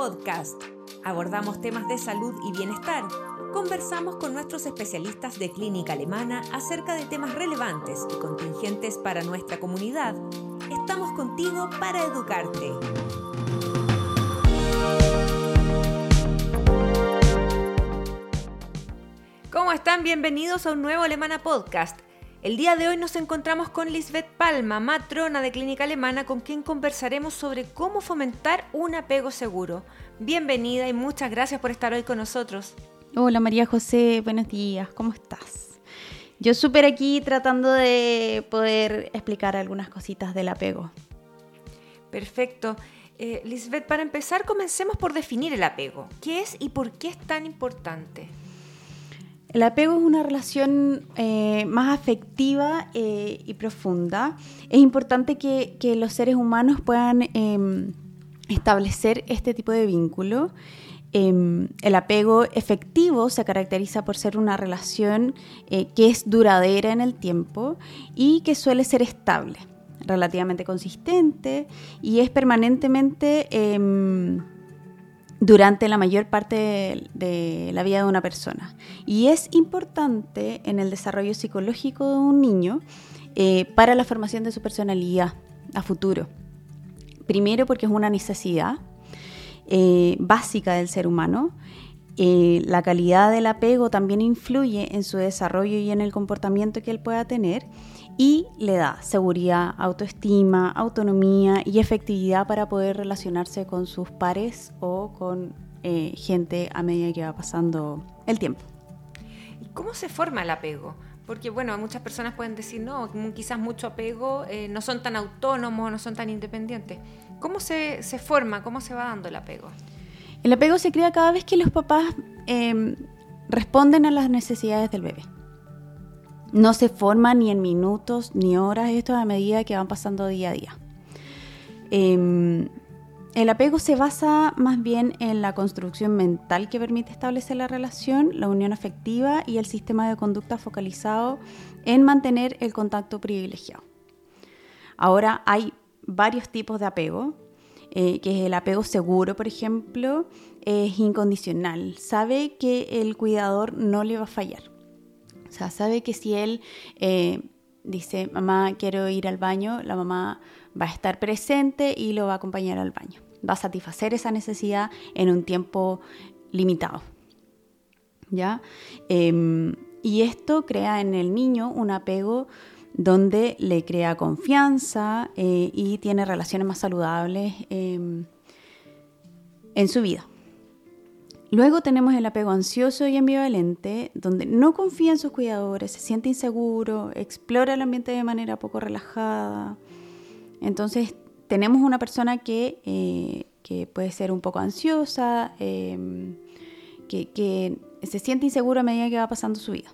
Podcast. Abordamos temas de salud y bienestar. Conversamos con nuestros especialistas de clínica alemana acerca de temas relevantes y contingentes para nuestra comunidad. Estamos contigo para educarte. ¿Cómo están? Bienvenidos a un nuevo Alemana Podcast. El día de hoy nos encontramos con Lisbeth Palma, matrona de Clínica Alemana, con quien conversaremos sobre cómo fomentar un apego seguro. Bienvenida y muchas gracias por estar hoy con nosotros. Hola María José, buenos días, ¿cómo estás? Yo súper aquí tratando de poder explicar algunas cositas del apego. Perfecto. Eh, Lisbeth, para empezar, comencemos por definir el apego. ¿Qué es y por qué es tan importante? El apego es una relación eh, más afectiva eh, y profunda. Es importante que, los seres humanos puedan em, establecer este tipo de vínculo. Em, el apego efectivo se caracteriza por ser una relación eh, que es duradera en el tiempo y que suele ser estable, relativamente consistente y es permanentemente em, durante la mayor parte de, la vida de una persona. Y es importante en el desarrollo psicológico de un niño eh, para la formación de su personalidad a futuro. Primero porque es una necesidad eh, básica del ser humano. Eh, la calidad del apego también influye en su desarrollo y en el comportamiento que él pueda tener y le da seguridad, autoestima, autonomía y efectividad para poder relacionarse con sus pares o con eh, gente a medida que va pasando el tiempo. ¿Y cómo se forma el apego? Porque bueno, muchas personas pueden decir, no, quizás mucho apego, eh, no son tan autónomos, no son tan independientes. ¿Cómo se, forma, cómo se va dando el apego? El apego se crea cada vez que los papás em, responden a las necesidades del bebé no se forma ni en minutos ni horas, esto a medida que van pasando día a día. Em, el apego se basa más bien en la construcción mental que permite establecer la relación, la unión afectiva y el sistema de conducta focalizado en mantener el contacto privilegiado. Ahora hay varios tipos de apego, eh, que es el apego seguro, por ejemplo, es incondicional, sabe que el cuidador no le va a fallar. O sea, sabe que si él eh, dice, mamá, quiero ir al baño, la mamá va a estar presente y lo va a acompañar al baño. Va a satisfacer esa necesidad en un tiempo limitado. ¿Ya? Em, y esto crea en el niño un apego donde le crea confianza eh, y tiene relaciones más saludables em, en su vida. Luego tenemos el apego ansioso y ambivalente, donde no confía en sus cuidadores, se siente inseguro, explora el ambiente de manera poco relajada. Entonces tenemos una persona que, eh, puede ser un poco ansiosa, em, que, que se siente inseguro a medida que va pasando su vida.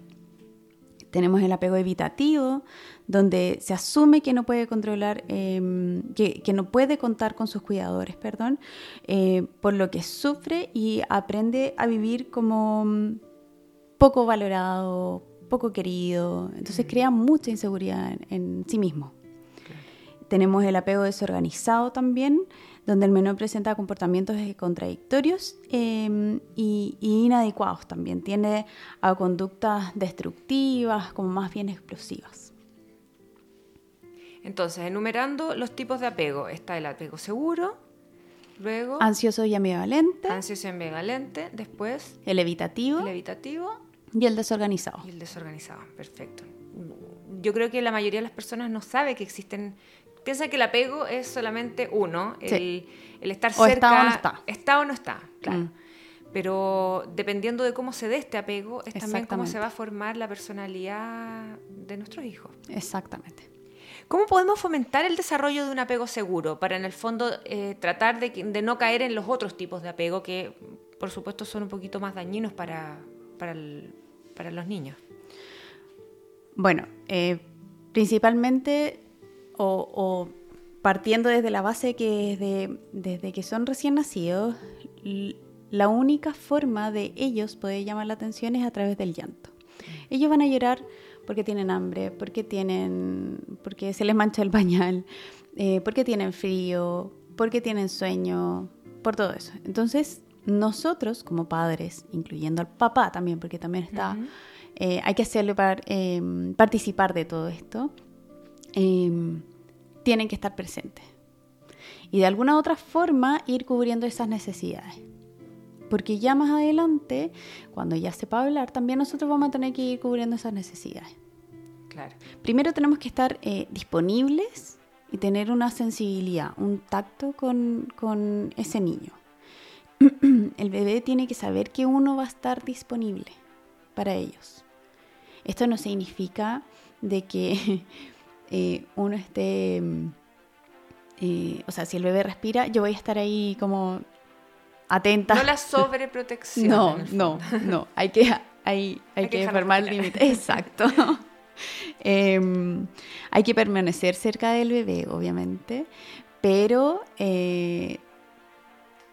Tenemos el apego evitativo, donde se asume que no puede controlar, em, que, no puede contar con sus cuidadores, perdón, eh, por lo que sufre y aprende a vivir como mm, poco valorado, poco querido. Entonces mm. crea mucha inseguridad en, sí mismo. Tenemos el apego desorganizado también, donde el menor presenta comportamientos contradictorios em, y, inadecuados también. Tiene a conductas destructivas, como más bien explosivas. Entonces, enumerando los tipos de apego, está el apego seguro, luego... Ansioso y ambivalente. Ansioso y ambivalente, después... El evitativo. El evitativo. Y el desorganizado. Y el desorganizado, perfecto. Yo creo que la mayoría de las personas no sabe que existen piensa que el apego es solamente uno, el, estar cerca. Está o no está. Está o no está, claro. Mm. Pero dependiendo de cómo se dé este apego, es también cómo se va a formar la personalidad de nuestros hijos. Exactamente. ¿Cómo podemos fomentar el desarrollo de un apego seguro para en el fondo eh, tratar de, no caer en los otros tipos de apego que por supuesto son un poquito más dañinos para, para, los niños? Bueno, eh, principalmente o, partiendo desde la base que desde, que son recién nacidos, la única forma de ellos poder llamar la atención es a través del llanto. Ellos van a llorar porque tienen hambre, porque tienen, porque se les mancha el pañal, eh, porque tienen frío, porque tienen sueño, por todo eso. Entonces, nosotros como padres, incluyendo al papá también, porque también está, eh, hay que hacerlo para eh, participar de todo esto, eh, tienen que estar presentes. Y de alguna u otra forma ir cubriendo esas necesidades. Porque ya más adelante, cuando ya sepa hablar, también nosotros vamos a tener que ir cubriendo esas necesidades. Claro. Primero tenemos que estar eh, disponibles y tener una sensibilidad, un tacto con, con ese niño. El bebé tiene que saber que uno va a estar disponible para ellos. Esto no significa de que eh, uno esté, mm, eh, o sea, si el bebé respira, yo voy a estar ahí como atenta. No la sobreprotección. No, no, no. Hay que, hay, hay Hay que que formar límites. Exacto. Em, hay que permanecer cerca del bebé, obviamente, pero eh,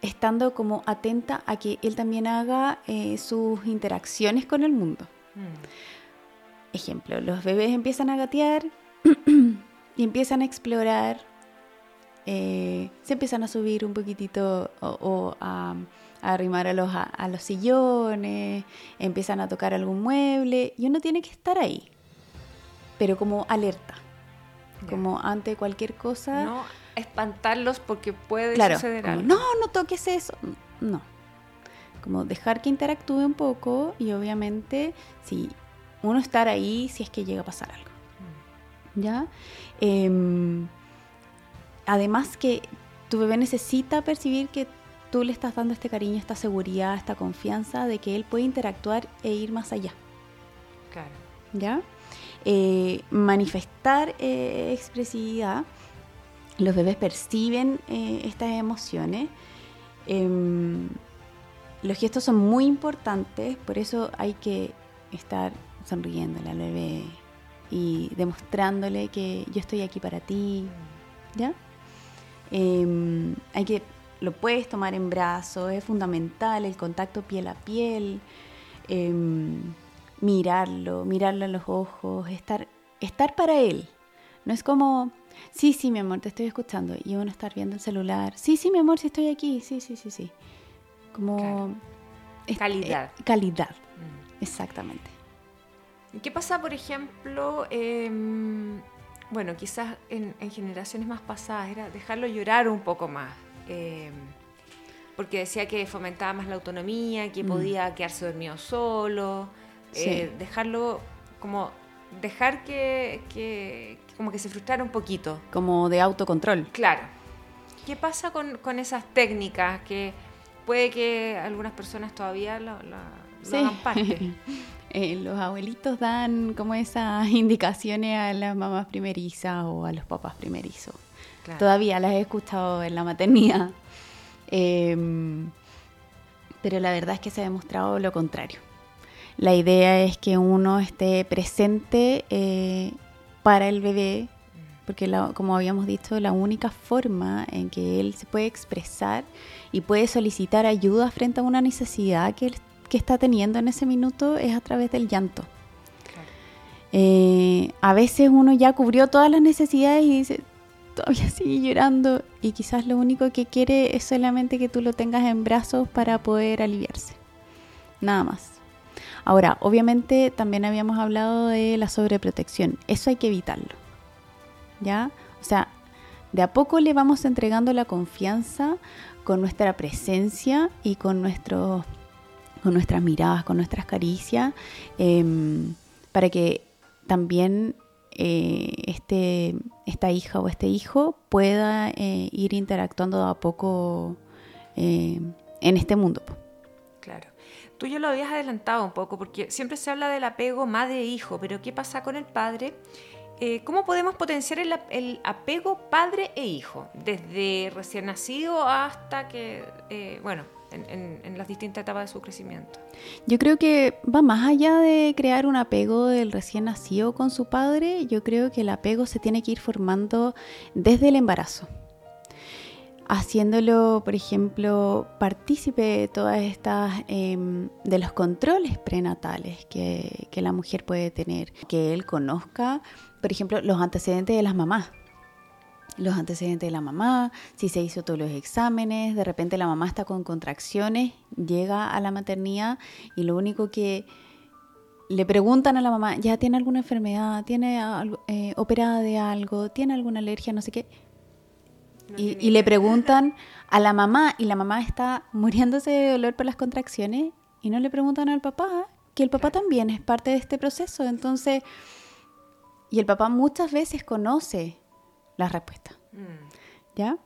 estando como atenta a que él también haga eh, sus interacciones con el mundo. Mm. Ejemplo, los bebés empiezan a gatear y empiezan a explorar, eh, se empiezan a subir un poquitito o, o a, a arrimar a los, a, a los sillones, empiezan a tocar algún mueble y uno tiene que estar ahí, pero como alerta, como ante cualquier cosa. No espantarlos porque puede claro, suceder como, algo. no, no toques eso. No. Como dejar que interactúe un poco y obviamente si uno estar ahí si es que llega a pasar algo. ¿Ya? Em, además que tu bebé necesita percibir que tú le estás dando este cariño, esta seguridad, esta confianza de que él puede interactuar e ir más allá. Claro. ¿ya? Eh, manifestar eh, expresividad. Los bebés perciben eh, estas emociones. Em, los gestos son muy importantes, por eso hay que estar sonriéndole al bebé y demostrándole que yo estoy aquí para ti, ¿ya? Em, hay que, lo puedes tomar en brazos, es fundamental el contacto piel a piel, em, mirarlo, mirarlo a los ojos, estar, estar para él. No es como, sí, sí, mi amor, te estoy escuchando, y uno estar viendo el celular, sí, sí, mi amor, sí estoy aquí, sí, sí, sí, sí. Como... Claro. es- Calidad. eh, calidad, Mm. exactamente. ¿Y qué pasa, por ejemplo, em, bueno, quizás en, en generaciones más pasadas era dejarlo llorar un poco más? em, porque decía que fomentaba más la autonomía, que Mm. podía quedarse dormido solo, Sí. eh, dejarlo como dejar que como que se frustrara un poquito. Como de autocontrol. Claro. ¿Qué pasa con, con esas técnicas que puede que algunas personas todavía lo, lo- lo Sí. hagan parte? Eh, los abuelitos dan como esas indicaciones a las mamás primerizas o a los papás primerizos. Claro. Todavía las he escuchado en la maternidad. Em, pero la verdad es que se ha demostrado lo contrario. La idea es que uno esté presente eh, para el bebé, porque la- como habíamos dicho, la única forma en que él se puede expresar y puede solicitar ayuda frente a una necesidad que, él- que está teniendo en ese minuto es a través del llanto. Claro. Eh, a veces uno ya cubrió todas las necesidades y dice, todavía sigue llorando y quizás lo único que quiere es solamente que tú lo tengas en brazos para poder aliviarse. Nada más. Ahora, obviamente también habíamos hablado de la sobreprotección. Eso hay que evitarlo. ¿Ya? O sea, de a poco le vamos entregando la confianza con nuestra presencia y con nuestros con nuestras miradas, con nuestras caricias, em, para que también eh, este, esta hija o este hijo pueda eh, ir interactuando a poco eh, en este mundo. Claro. Tú ya lo habías adelantado un poco, porque siempre se habla del apego madre-hijo, pero ¿qué pasa con el padre? ¿Cómo podemos potenciar el, ap- el apego padre e hijo? Desde recién nacido hasta que, bueno, en, las distintas etapas de su crecimiento. Yo creo que va más allá de crear un apego del recién nacido con su padre, yo creo que el apego se tiene que ir formando desde el embarazo. Haciéndolo, por ejemplo, partícipe de todas estas, em, de los controles prenatales que la mujer puede tener. Que él conozca, por ejemplo, los antecedentes de las mamás. Los antecedentes de la mamá, si se hizo todos los exámenes, de repente la mamá está con contracciones, llega a la maternidad y lo único que le preguntan a la mamá, ¿ya tiene alguna enfermedad? ¿Tiene eh, operada de algo? ¿Tiene alguna alergia? No sé qué. y, le preguntan a la mamá y la mamá está muriéndose de dolor por las contracciones y no le preguntan al papá, que el papá también es parte de este proceso. Entonces, y el papá muchas veces conoce la respuesta. Mm. ¿Ya?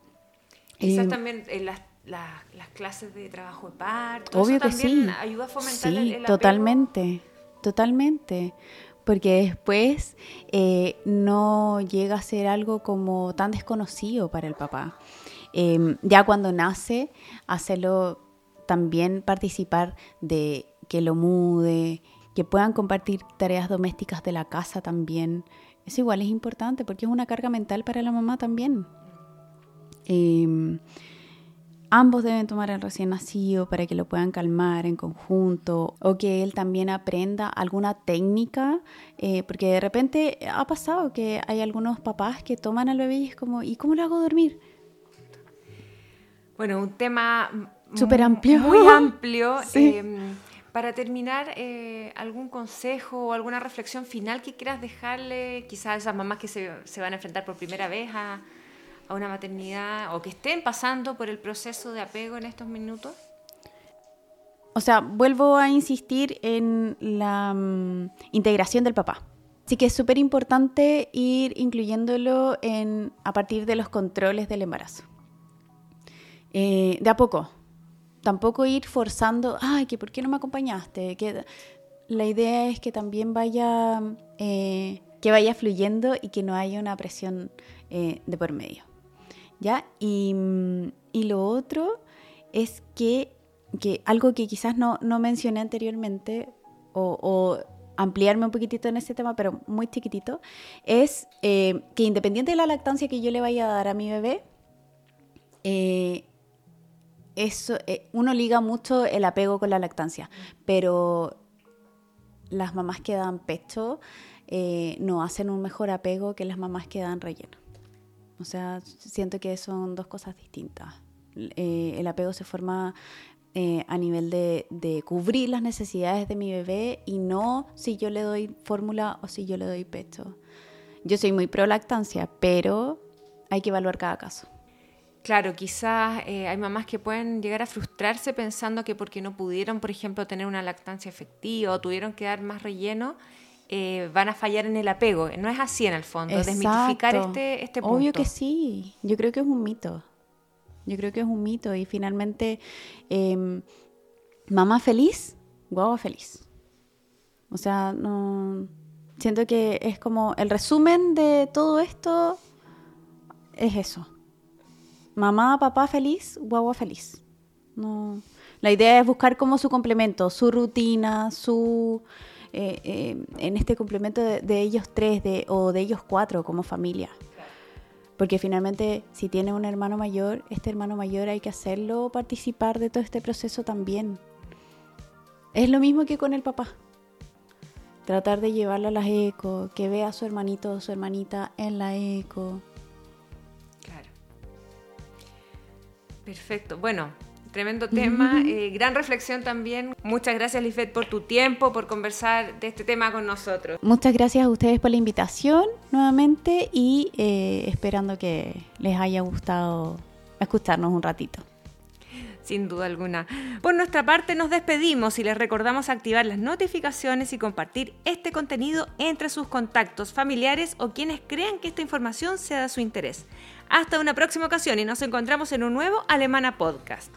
Quizás eh, también en las, las, clases de trabajo de parto. Obvio que sí. Ayuda a fomentar sí, totalmente, totalmente. Porque después eh, no llega a ser algo como tan desconocido para el papá. Em, ya cuando nace, hacerlo también participar de que lo mude, que puedan compartir tareas domésticas de la casa también. Eso igual es importante porque es una carga mental para la mamá también. Em, ambos deben tomar el recién nacido para que lo puedan calmar en conjunto o que él también aprenda alguna técnica, eh, porque de repente ha pasado que hay algunos papás que toman al bebé y es como, ¿y cómo lo hago dormir? Bueno, un tema súper amplio. Muy amplio. Em, para terminar, eh, ¿algún consejo o alguna reflexión final que quieras dejarle quizás a esas mamás que se, van a enfrentar por primera vez a, una maternidad o que estén pasando por el proceso de apego en estos minutos? O sea, vuelvo a insistir en la mm, integración del papá. Así que es súper importante ir incluyéndolo en, a partir de los controles del embarazo. Eh, de a poco, tampoco ir forzando, ay, que por qué no me acompañaste. Que la idea es que también vaya, eh, que vaya fluyendo y que no haya una presión eh, de por medio. ¿Ya? Y, lo otro es que, que, algo que quizás no, no mencioné anteriormente, o, ampliarme un poquitito en este tema, pero muy chiquitito, es eh, que independiente de la lactancia que yo le vaya a dar a mi bebé, eso, eh, uno liga mucho el apego con la lactancia, pero las mamás que dan pecho eh, no hacen un mejor apego que las mamás que dan relleno. O sea, siento que son dos cosas distintas. Eh, el apego se forma a nivel de, de, cubrir las necesidades de mi bebé y no si yo le doy fórmula o si yo le doy pecho. Yo soy muy pro lactancia, pero hay que evaluar cada caso. Claro, quizás eh, hay mamás que pueden llegar a frustrarse pensando que porque no pudieron, por ejemplo, tener una lactancia efectiva o tuvieron que dar más relleno, eh, van a fallar en el apego. No es así en el fondo, desmitificar este, este punto. Obvio que sí, yo creo que es un mito. Yo creo que es un mito y finalmente, em, mamá feliz, guagua feliz. O sea, no... Siento que es como el resumen de todo esto es eso mamá, papá feliz, guagua feliz. No. La idea es buscar como su complemento, su rutina, su eh, eh, en este complemento de, ellos tres o de ellos cuatro como familia. Porque finalmente, si tiene un hermano mayor, este hermano mayor hay que hacerlo participar de todo este proceso también. Es lo mismo que con el papá. Tratar de llevarlo a las eco, que vea a su hermanito o su hermanita en la eco. Perfecto. Bueno, tremendo tema, eh, gran reflexión también. Muchas gracias, Lisbeth, por tu tiempo, por conversar de este tema con nosotros. Muchas gracias a ustedes por la invitación nuevamente y eh, esperando que les haya gustado escucharnos un ratito. Sin duda alguna. Por nuestra parte nos despedimos y les recordamos activar las notificaciones y compartir este contenido entre sus contactos familiares o quienes crean que esta información sea de su interés. Hasta una próxima ocasión y nos encontramos en un nuevo Alemana Podcast.